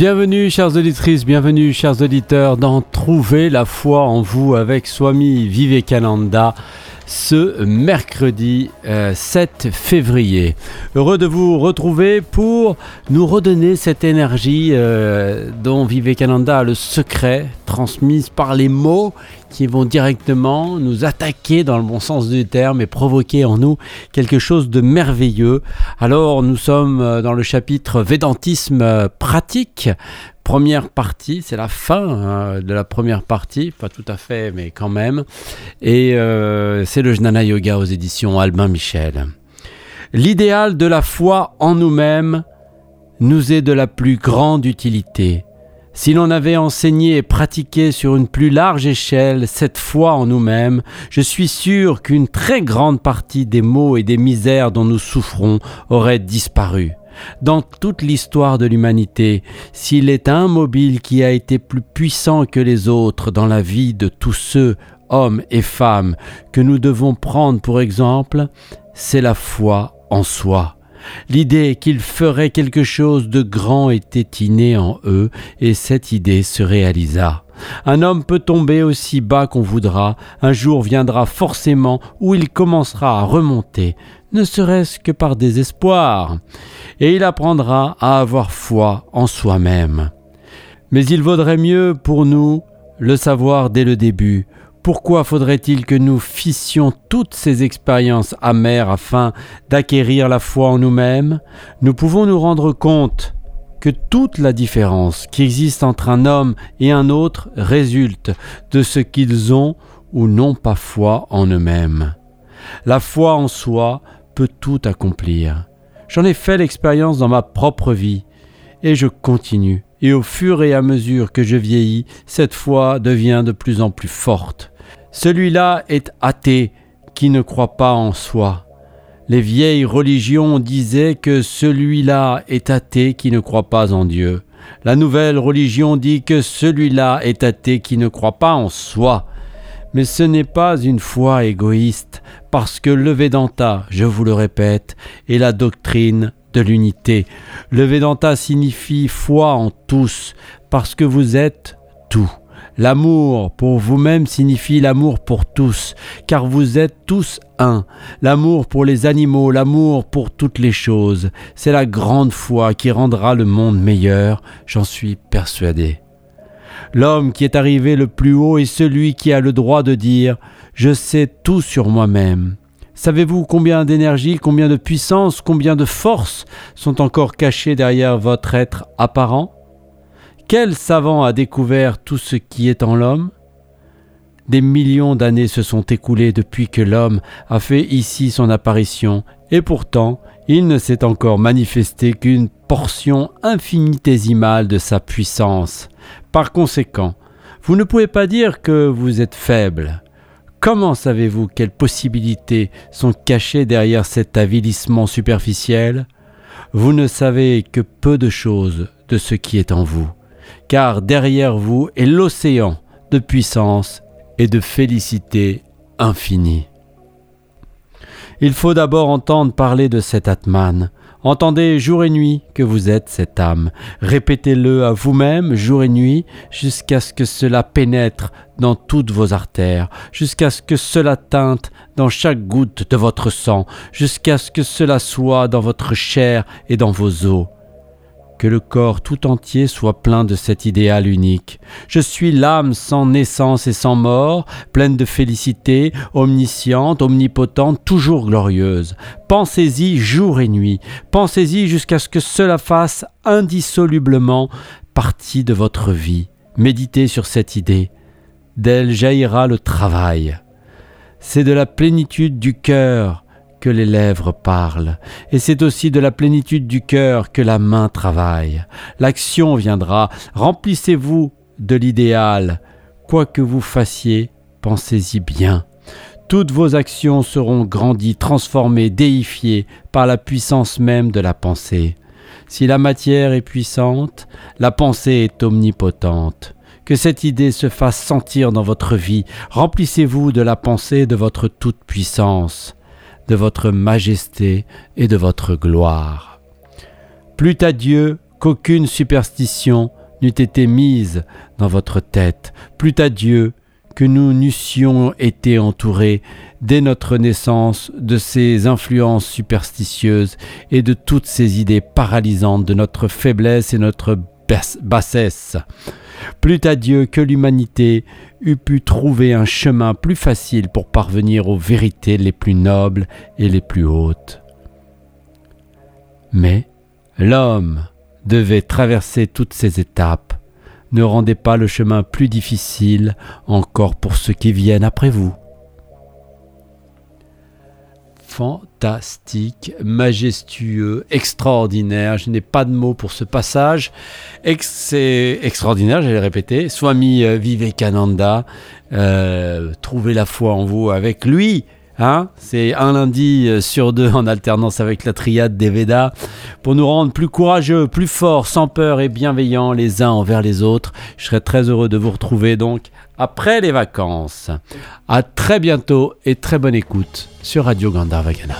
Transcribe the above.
Bienvenue chères auditrices, bienvenue chers auditeurs dans Trouver la foi en vous avec Swami Vivekananda ce mercredi 7 euh, février. Heureux de vous retrouver pour nous redonner cette énergie euh, dont Vivekananda a le secret transmise par les mots qui vont directement nous attaquer dans le bon sens du terme et provoquer en nous quelque chose de merveilleux. Alors nous sommes euh, dans le chapitre Védantisme pratique première partie, c'est la fin hein, de la première partie, pas tout à fait, mais quand même. Et euh, c'est le Jnana Yoga aux éditions Albin Michel. L'idéal de la foi en nous-mêmes nous est de la plus grande utilité. Si l'on avait enseigné et pratiqué sur une plus large échelle cette foi en nous-mêmes, je suis sûr qu'une très grande partie des maux et des misères dont nous souffrons aurait disparu dans toute l'histoire de l'humanité, s'il est un mobile qui a été plus puissant que les autres dans la vie de tous ceux, hommes et femmes, que nous devons prendre pour exemple, c'est la foi en soi. L'idée qu'il ferait quelque chose de grand était innée en eux, et cette idée se réalisa. Un homme peut tomber aussi bas qu'on voudra, un jour viendra forcément où il commencera à remonter, ne serait-ce que par désespoir, et il apprendra à avoir foi en soi-même. Mais il vaudrait mieux pour nous le savoir dès le début. Pourquoi faudrait-il que nous fissions toutes ces expériences amères afin d'acquérir la foi en nous-mêmes? Nous pouvons nous rendre compte que toute la différence qui existe entre un homme et un autre résulte de ce qu'ils ont ou n'ont pas foi en eux-mêmes. La foi en soi peut tout accomplir. J'en ai fait l'expérience dans ma propre vie, et je continue. Et au fur et à mesure que je vieillis, cette foi devient de plus en plus forte. Celui-là est athée qui ne croit pas en soi. Les vieilles religions disaient que celui-là est athée qui ne croit pas en Dieu. La nouvelle religion dit que celui-là est athée qui ne croit pas en soi. Mais ce n'est pas une foi égoïste, parce que le Vedanta, je vous le répète, est la doctrine de l'unité. Le Vedanta signifie foi en tous, parce que vous êtes tout. L'amour pour vous-même signifie l'amour pour tous, car vous êtes tous un. L'amour pour les animaux, l'amour pour toutes les choses, c'est la grande foi qui rendra le monde meilleur, j'en suis persuadé. L'homme qui est arrivé le plus haut est celui qui a le droit de dire ⁇ Je sais tout sur moi-même ⁇ Savez-vous combien d'énergie, combien de puissance, combien de force sont encore cachés derrière votre être apparent? Quel savant a découvert tout ce qui est en l'homme? Des millions d'années se sont écoulées depuis que l'homme a fait ici son apparition, et pourtant il ne s'est encore manifesté qu'une portion infinitésimale de sa puissance. Par conséquent, vous ne pouvez pas dire que vous êtes faible. Comment savez-vous quelles possibilités sont cachées derrière cet avilissement superficiel? Vous ne savez que peu de choses de ce qui est en vous car derrière vous est l'océan de puissance et de félicité infinie. Il faut d'abord entendre parler de cet Atman. Entendez jour et nuit que vous êtes cette âme. Répétez-le à vous-même jour et nuit jusqu'à ce que cela pénètre dans toutes vos artères, jusqu'à ce que cela teinte dans chaque goutte de votre sang, jusqu'à ce que cela soit dans votre chair et dans vos os que le corps tout entier soit plein de cet idéal unique. Je suis l'âme sans naissance et sans mort, pleine de félicité, omnisciente, omnipotente, toujours glorieuse. Pensez-y jour et nuit, pensez-y jusqu'à ce que cela fasse indissolublement partie de votre vie. Méditez sur cette idée. D'elle jaillira le travail. C'est de la plénitude du cœur, que les lèvres parlent, et c'est aussi de la plénitude du cœur que la main travaille. L'action viendra, remplissez-vous de l'idéal. Quoi que vous fassiez, pensez-y bien. Toutes vos actions seront grandies, transformées, déifiées par la puissance même de la pensée. Si la matière est puissante, la pensée est omnipotente. Que cette idée se fasse sentir dans votre vie. Remplissez-vous de la pensée de votre toute-puissance de votre majesté et de votre gloire. Plût à Dieu qu'aucune superstition n'eût été mise dans votre tête. Plût à Dieu que nous n'eussions été entourés dès notre naissance de ces influences superstitieuses et de toutes ces idées paralysantes de notre faiblesse et notre bassesse. Plût à Dieu que l'humanité eût pu trouver un chemin plus facile pour parvenir aux vérités les plus nobles et les plus hautes. Mais l'homme devait traverser toutes ces étapes. Ne rendez pas le chemin plus difficile encore pour ceux qui viennent après vous fantastique, majestueux, extraordinaire. Je n'ai pas de mots pour ce passage. c'est extraordinaire, j'allais répéter. Swami euh, Vivekananda, euh, trouvez la foi en vous avec lui. Hein c'est un lundi euh, sur deux en alternance avec la triade des Védas pour nous rendre plus courageux, plus forts, sans peur et bienveillants les uns envers les autres. Je serais très heureux de vous retrouver donc après les vacances. À très bientôt et très bonne écoute sur Radio Gandharvagana.